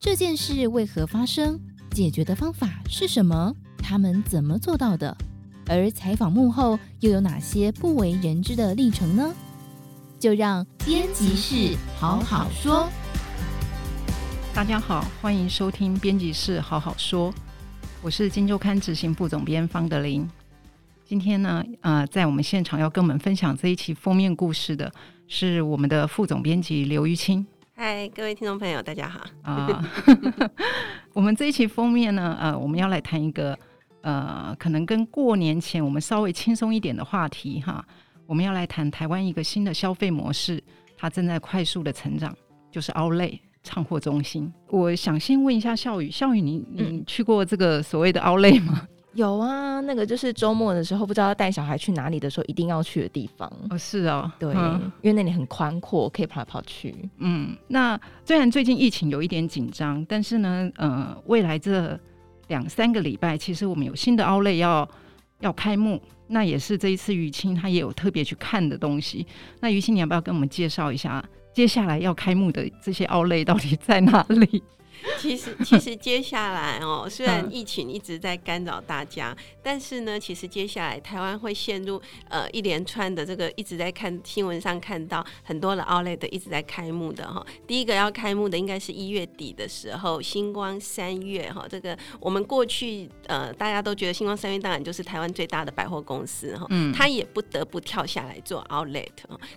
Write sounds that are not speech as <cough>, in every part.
这件事为何发生？解决的方法是什么？他们怎么做到的？而采访幕后又有哪些不为人知的历程呢？就让编辑室好好说。大家好，欢迎收听编辑室好好说，我是今周刊执行副总编方德林。今天呢，呃，在我们现场要跟我们分享这一期封面故事的是我们的副总编辑刘玉清。嗨，各位听众朋友，大家好。啊，<laughs> 我们这一期封面呢，呃，我们要来谈一个呃，可能跟过年前我们稍微轻松一点的话题哈。我们要来谈台湾一个新的消费模式，它正在快速的成长，就是 Outlet。唱货中心，我想先问一下笑宇，笑宇，你你去过这个所谓的 Outlet 吗？有啊，那个就是周末的时候，不知道要带小孩去哪里的时候，一定要去的地方。哦，是哦，对，嗯、因为那里很宽阔，可以跑来跑去。嗯，那虽然最近疫情有一点紧张，但是呢，呃，未来这两三个礼拜，其实我们有新的 Outlet 要要开幕，那也是这一次于青他也有特别去看的东西。那于青，你要不要跟我们介绍一下？接下来要开幕的这些 Outlet 到底在哪里？<laughs> 其实，其实接下来哦，虽然疫情一直在干扰大家，但是呢，其实接下来台湾会陷入呃一连串的这个一直在看新闻上看到很多的 Outlet 一直在开幕的哈。第一个要开幕的应该是一月底的时候，星光三月哈。这个我们过去呃大家都觉得星光三月当然就是台湾最大的百货公司哈，嗯，他也不得不跳下来做 Outlet，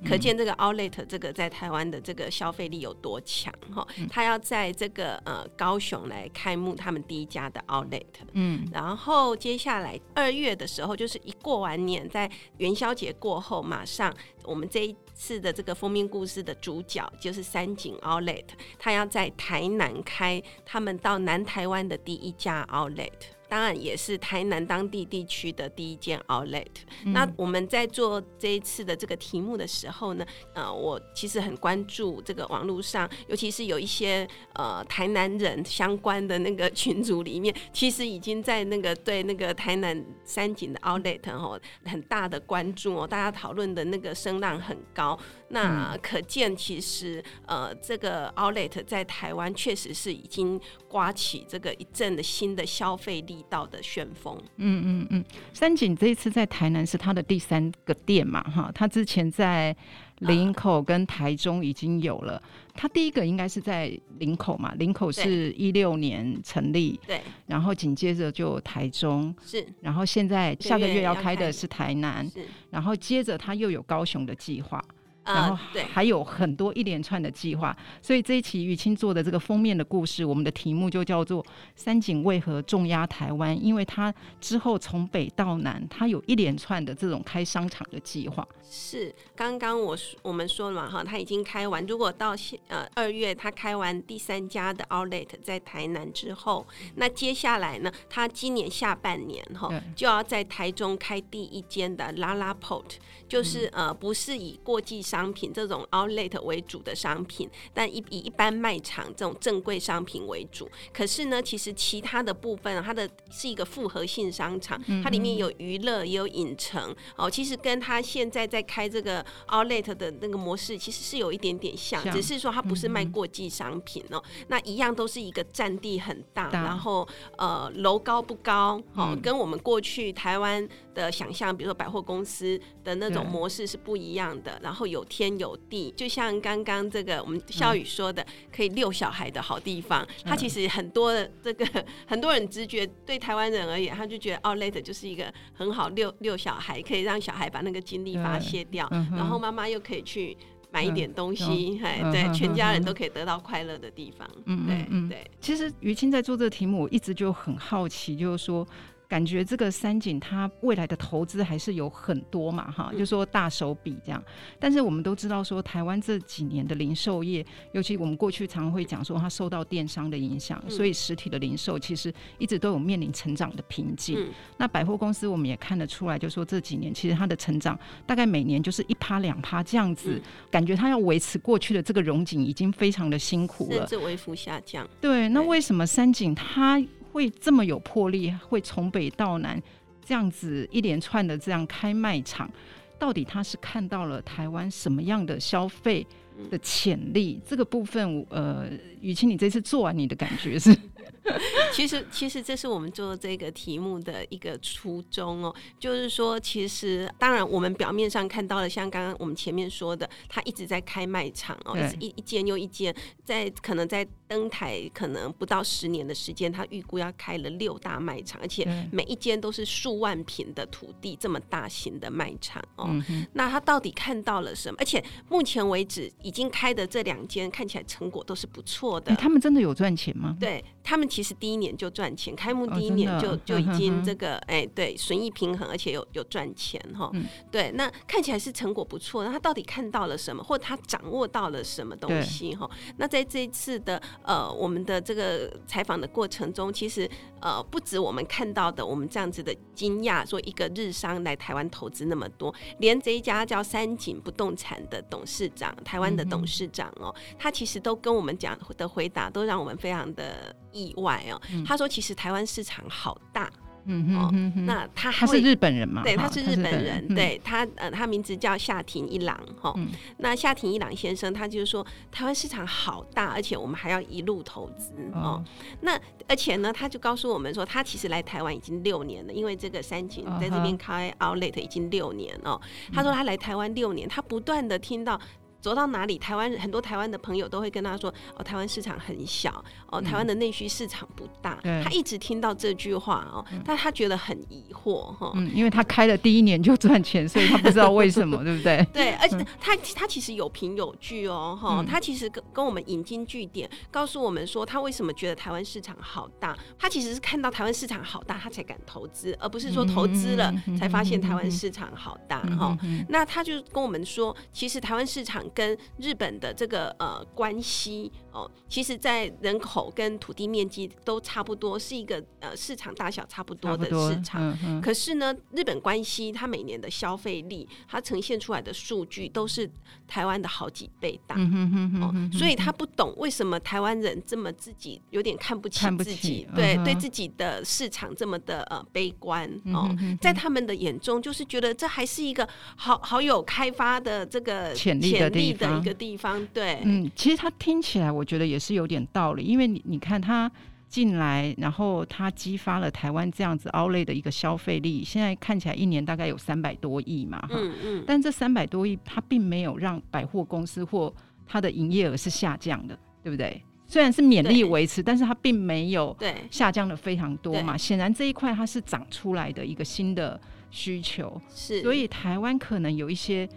可见这个 Outlet 这个在台湾的这个消费力有多强哈。他要在这个呃，高雄来开幕他们第一家的 Outlet，嗯，然后接下来二月的时候，就是一过完年，在元宵节过后，马上我们这一次的这个封面故事的主角就是三井 Outlet，他要在台南开他们到南台湾的第一家 Outlet。当然也是台南当地地区的第一间 Outlet。嗯。那我们在做这一次的这个题目的时候呢，呃，我其实很关注这个网络上，尤其是有一些呃台南人相关的那个群组里面，<laughs> 其实已经在那个对那个台南三井的 Outlet 哦很大的关注哦，大家讨论的那个声浪很高。那可见其实呃这个 Outlet 在台湾确实是已经刮起这个一阵的新的消费力。到的旋风，嗯嗯嗯，三井这一次在台南是他的第三个店嘛，哈，他之前在林口跟台中已经有了，他第一个应该是在林口嘛，林口是一六年成立，对，然后紧接着就台中是，然后现在下个月要开的是台南，是，然后接着他又有高雄的计划。然后还有很多一连串的计划，所以这一期雨青做的这个封面的故事，我们的题目就叫做“三井为何重压台湾”，因为他之后从北到南，他有一连串的这种开商场的计划。是刚刚我我们说了嘛，哈，他已经开完，如果到现呃二月他开完第三家的 Outlet 在台南之后，那接下来呢，他今年下半年哈就要在台中开第一间的 LaLaport，就是呃不是以过季商品这种 outlet 为主的商品，但以以一般卖场这种正规商品为主。可是呢，其实其他的部分，它的是一个复合性商场，它里面有娱乐也有影城哦。其实跟它现在在开这个 outlet 的那个模式，其实是有一点点像，只是说它不是卖过季商品哦。那一样都是一个占地很大，然后呃楼高不高哦，跟我们过去台湾的想象，比如说百货公司的那种模式是不一样的。然后有天有地，就像刚刚这个我们孝宇说的，可以遛小孩的好地方。它其实很多的这个 <laughs> 很多人直觉对台湾人而言，他就觉得 Outlet 就是一个很好遛遛小孩，可以让小孩把那个精力发泄掉，然后妈妈又可以去买一点东西，哎，对，全家人都可以得到快乐的地方。嗯，对，对。其实于青在做这个题目，我一直就很好奇，就是说。感觉这个三井它未来的投资还是有很多嘛，哈，就说大手笔这样。但是我们都知道说，台湾这几年的零售业，尤其我们过去常常会讲说，它受到电商的影响，所以实体的零售其实一直都有面临成长的瓶颈。那百货公司我们也看得出来，就说这几年其实它的成长大概每年就是一趴两趴这样子，感觉它要维持过去的这个荣景已经非常的辛苦了，甚至微幅下降。对，那为什么三井它？会这么有魄力，会从北到南这样子一连串的这样开卖场，到底他是看到了台湾什么样的消费的潜力，这个部分，呃，雨晴，你这次做完，你的感觉是？<laughs> 其实，其实这是我们做这个题目的一个初衷哦，就是说，其实当然，我们表面上看到了，像刚刚我们前面说的，他一直在开卖场哦，一一间又一间，在可能在登台可能不到十年的时间，他预估要开了六大卖场，而且每一间都是数万平的土地，这么大型的卖场哦。那他到底看到了什么？而且目前为止已经开的这两间看起来成果都是不错的。他们真的有赚钱吗？对他们。其实第一年就赚钱，开幕第一年就、哦、就已经这个哎，对，损益平衡，而且有有赚钱哈。嗯、对，那看起来是成果不错。那他到底看到了什么，或他掌握到了什么东西哈？那在这一次的呃我们的这个采访的过程中，其实呃不止我们看到的，我们这样子的惊讶，说一个日商来台湾投资那么多，连这一家叫三井不动产的董事长，台湾的董事长哦，嗯、他其实都跟我们讲的回答，都让我们非常的意外。外哦，他说其实台湾市场好大，嗯哼，那他他是日本人嘛？对，他是日本人，对他呃，他名字叫夏庭一郎哈。那夏庭一郎先生，他就是说台湾市场好大，而且我们还要一路投资哦。那而且呢，他就告诉我们说，他其实来台湾已经六年了，因为这个三井在这边开 Outlet 已经六年哦。他说他来台湾六年，他不断的听到。走到哪里，台湾很多台湾的朋友都会跟他说：“哦，台湾市场很小，哦，台湾的内需市场不大。嗯”他一直听到这句话哦，嗯、但他觉得很疑惑哈。嗯，因为他开了第一年就赚钱，所以他不知道为什么，<laughs> 对不对？对，而且他他其实有凭有据哦，哈、嗯，他其实跟跟我们引经据典，告诉我们说他为什么觉得台湾市场好大。他其实是看到台湾市场好大，他才敢投资，而不是说投资了才发现台湾市场好大哈。那他就跟我们说，其实台湾市场。跟日本的这个呃关系哦，其实，在人口跟土地面积都差不多，是一个呃市场大小差不多的市场。嗯嗯、可是呢，日本关系它每年的消费力，它呈现出来的数据都是台湾的好几倍大。嗯所以他不懂为什么台湾人这么自己有点看不起自己，对、嗯、对自己的市场这么的呃悲观哦，嗯、哼哼在他们的眼中，就是觉得这还是一个好好有开发的这个潜力的地方。的一个地方，对，嗯，其实他听起来，我觉得也是有点道理，因为你你看他进来，然后他激发了台湾这样子 outlet 的一个消费力，现在看起来一年大概有三百多亿嘛，哈，嗯嗯，但这三百多亿，它并没有让百货公司或它的营业额是下降的，对不对？虽然是勉力维持，但是它并没有下降的非常多嘛，显然这一块它是长出来的一个新的需求，是，所以台湾可能有一些。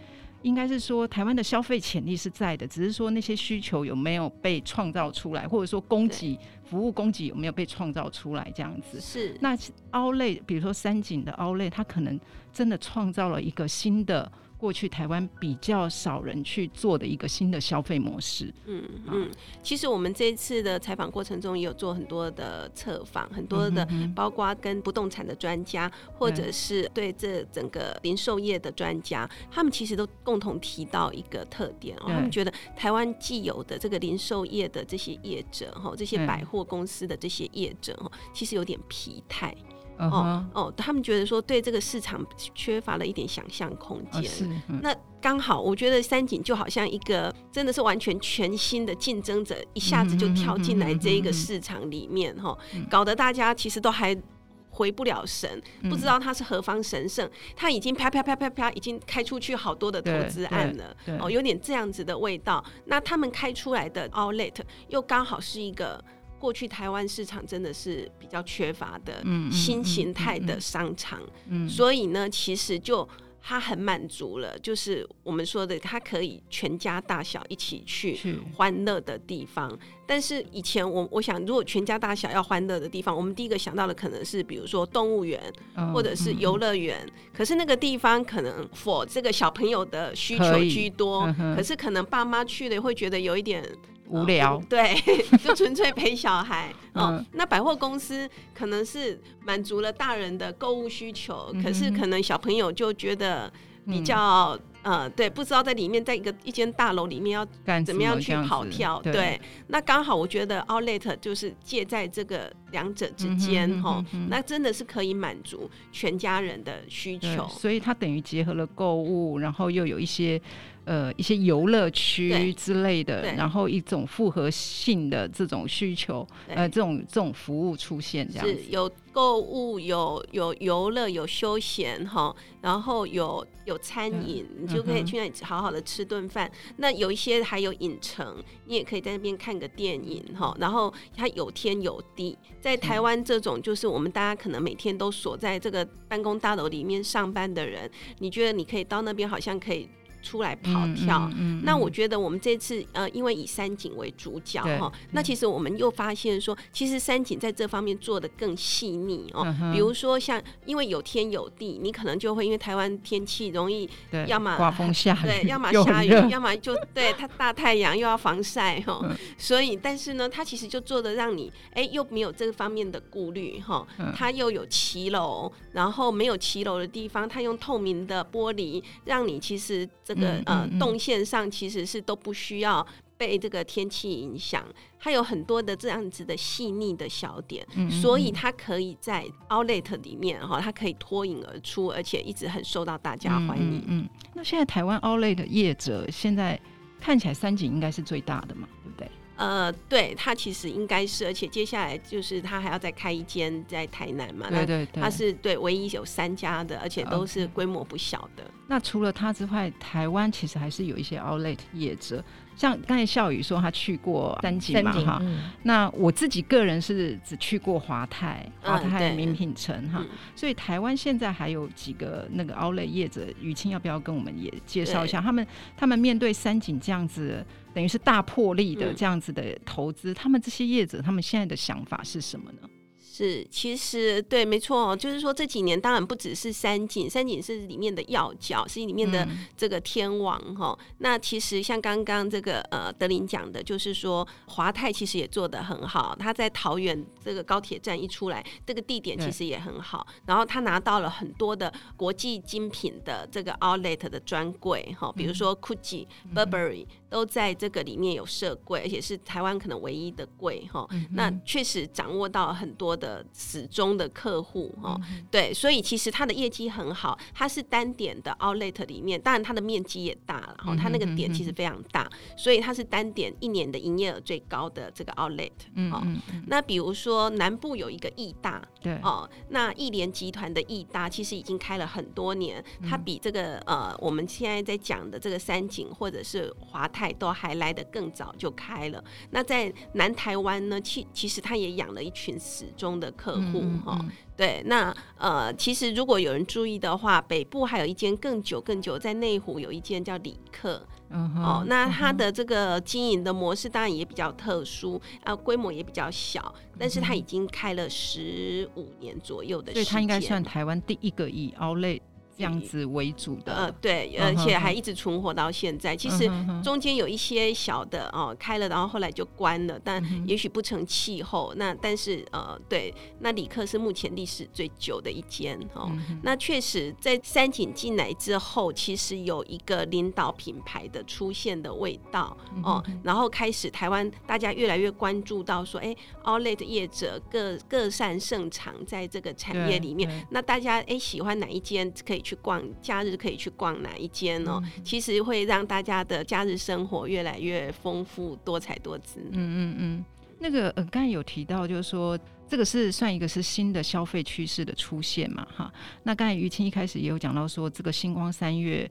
应该是说，台湾的消费潜力是在的，只是说那些需求有没有被创造出来，或者说供给服务供给有没有被创造出来，这样子。是。那 Outlet，比如说三井的 Outlet，它可能真的创造了一个新的。过去台湾比较少人去做的一个新的消费模式。嗯嗯，其实我们这一次的采访过程中也有做很多的测访，很多的包括跟不动产的专家，或者是对这整个零售业的专家，他们其实都共同提到一个特点哦，他们觉得台湾既有的这个零售业的这些业者哈，这些百货公司的这些业者哈，其实有点疲态。哦、uh huh. 哦，他们觉得说对这个市场缺乏了一点想象空间。Uh huh. 那刚好，我觉得三井就好像一个真的是完全全新的竞争者，一下子就跳进来这一个市场里面哈，搞得大家其实都还回不了神，不知道他是何方神圣。他已经啪啪啪啪啪，已经开出去好多的投资案了。哦，有点这样子的味道。那他们开出来的 Outlet 又刚好是一个。过去台湾市场真的是比较缺乏的新形态的商场，嗯。所以呢，其实就它很满足了，就是我们说的，它可以全家大小一起去欢乐的地方。但是以前我我想，如果全家大小要欢乐的地方，我们第一个想到的可能是比如说动物园或者是游乐园，可是那个地方可能 for 这个小朋友的需求居多，可是可能爸妈去了会觉得有一点。无聊，嗯、对，<laughs> 就纯粹陪小孩。<laughs> 哦，那百货公司可能是满足了大人的购物需求，嗯、可是可能小朋友就觉得比较、嗯、呃，对，不知道在里面，在一个一间大楼里面要怎么样去跑跳。对，对，那刚好我觉得 Outlet 就是介在这个两者之间，哈，那真的是可以满足全家人的需求。所以它等于结合了购物，然后又有一些。呃一些游乐区之类的，然后一种复合性的这种需求，呃，这种这种服务出现这样子。是有购物，有有游乐，有休闲哈，然后有有餐饮，嗯、你就可以去那里好好的吃顿饭。嗯、那有一些还有影城，你也可以在那边看个电影哈。然后它有天有地，在台湾这种就是我们大家可能每天都锁在这个办公大楼里面上班的人，你觉得你可以到那边好像可以。出来跑跳，嗯嗯嗯、那我觉得我们这次呃，因为以山景为主角哈，对那其实我们又发现说，其实山景在这方面做的更细腻哦。嗯、比如说像，因为有天有地，你可能就会因为台湾天气容易，要么刮风下雨，对，<laughs> 要么下雨，要么就对它大太阳又要防晒哈。嗯、所以，但是呢，它其实就做的让你哎，又没有这个方面的顾虑哈。它又有骑楼，然后没有骑楼的地方，它用透明的玻璃，让你其实这。这个呃动线上其实是都不需要被这个天气影响，它有很多的这样子的细腻的小点，所以它可以在 Outlet 里面哈，它可以脱颖而出，而且一直很受到大家欢迎。嗯，嗯，那现在台湾 Outlet 的业者现在看起来三井应该是最大的嘛？呃，对，他其实应该是，而且接下来就是他还要再开一间在台南嘛，对对对，它是对唯一有三家的，而且都是规模不小的。那除了他之外，台湾其实还是有一些 Outlet 业者。像刚才笑宇说他去过三井嘛哈，嗯、那我自己个人是只去过华泰，华泰名品城哈，嗯、所以台湾现在还有几个那个 Outlet 业者，雨清要不要跟我们也介绍一下？他们他们面对三井这样子，等于是大破力的这样子的投资，嗯、他们这些业者他们现在的想法是什么呢？是，其实对，没错，就是说这几年当然不只是三井，三井是里面的要角，是里面的这个天王哈。嗯、那其实像刚刚这个呃德林讲的，就是说华泰其实也做得很好，他在桃园这个高铁站一出来，这个地点其实也很好，然后他拿到了很多的国际精品的这个 Outlet 的专柜哈，比如说 Gucci、嗯、Burberry。都在这个里面有设柜，而且是台湾可能唯一的柜哈。嗯、那确实掌握到很多的始终的客户哈。嗯、对，所以其实它的业绩很好，它是单点的 Outlet 里面，当然它的面积也大了哈。它那个点其实非常大，所以它是单点一年的营业额最高的这个 Outlet。嗯嗯。那比如说南部有一个义大，对哦，那义联集团的义大其实已经开了很多年，它比这个呃我们现在在讲的这个三井或者是华泰。都还来得更早就开了。那在南台湾呢，其其实它也养了一群死忠的客户哈。嗯嗯、对，那呃，其实如果有人注意的话，北部还有一间更久更久，在内湖有一间叫礼客。嗯哼哦，那它的这个经营的模式当然也比较特殊啊，规模也比较小，但是它已经开了十五年左右的时间，所以它应该算台湾第一个以 Outlet 这样子为主的，呃，对，而且还一直存活到现在。其实中间有一些小的哦，开了，然后后来就关了，但也许不成气候。那但是呃，对，那礼客是目前历史最久的一间哦。那确实在三井进来之后，其实有一个领导品牌的出现的味道哦，然后开始台湾大家越来越关注到说，哎，Outlet 业者各各擅胜场在这个产业里面，那大家哎喜欢哪一间可以。去逛假日可以去逛哪一间哦？嗯、其实会让大家的假日生活越来越丰富多彩多姿。嗯嗯嗯，那个呃，刚才有提到，就是说这个是算一个是新的消费趋势的出现嘛？哈，那刚才于青一开始也有讲到说，这个星光三月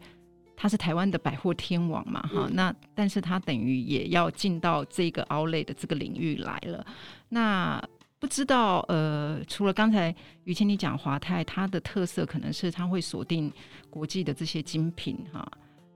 它是台湾的百货天王嘛？哈、嗯，那但是它等于也要进到这个 Outlet 的这个领域来了。那不知道，呃，除了刚才于谦你讲华泰，它的特色可能是它会锁定国际的这些精品哈，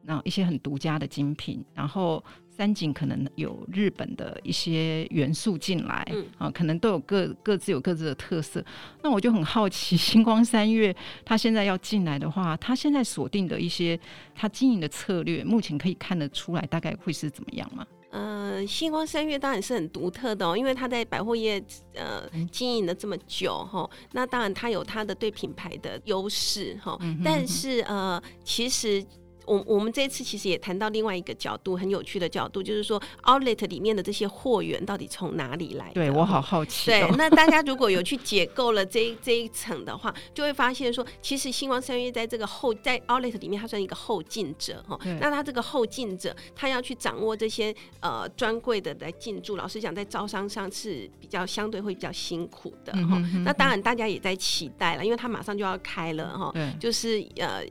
那一些很独家的精品，然后三井可能有日本的一些元素进来，嗯、啊，可能都有各各自有各自的特色。那我就很好奇，星光三月它现在要进来的话，它现在锁定的一些它经营的策略，目前可以看得出来大概会是怎么样吗？呃，星光三月当然是很独特的哦，因为他在百货业呃经营了这么久哈，那当然他有他的对品牌的优势哈，但是呃，其实。我我们这一次其实也谈到另外一个角度，很有趣的角度，就是说 Outlet 里面的这些货源到底从哪里来的？对我好好奇、哦。对，<laughs> 那大家如果有去解构了这一 <laughs> 这一层的话，就会发现说，其实星光三月在这个后在 Outlet 里面，它算一个后进者哈。那它这个后进者，他要去掌握这些呃专柜的来进驻，老实讲，在招商上是比较相对会比较辛苦的哈、嗯嗯。那当然大家也在期待了，因为他马上就要开了哈。就是呃。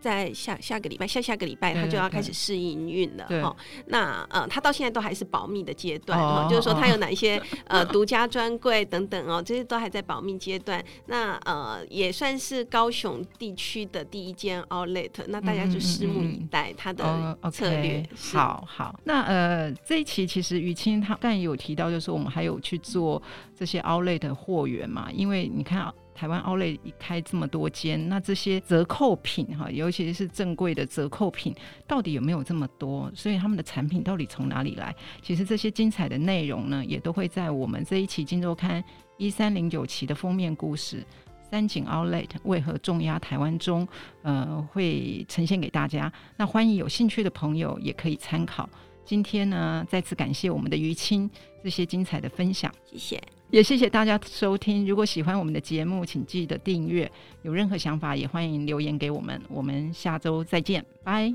在下下个礼拜，下下个礼拜，他就要开始试营运了哈。那呃，他到现在都还是保密的阶段哦，就是说他有哪一些呃独家专柜等等哦，这些都还在保密阶段。那呃，也算是高雄地区的第一间 Outlet，那大家就拭目以待他的策略。嗯嗯嗯 okay, 好好，那呃，这一期其实雨清他刚才有提到，就是我们还有去做这些 Outlet 的货源嘛，因为你看啊。台湾 Outlet 一开这么多间，那这些折扣品哈，尤其是正规的折扣品，到底有没有这么多？所以他们的产品到底从哪里来？其实这些精彩的内容呢，也都会在我们这一期《金周刊》一三零九期的封面故事“三井 Outlet 为何重压台湾”中，呃，会呈现给大家。那欢迎有兴趣的朋友也可以参考。今天呢，再次感谢我们的于青这些精彩的分享，谢谢。也谢谢大家收听。如果喜欢我们的节目，请记得订阅。有任何想法，也欢迎留言给我们。我们下周再见，拜。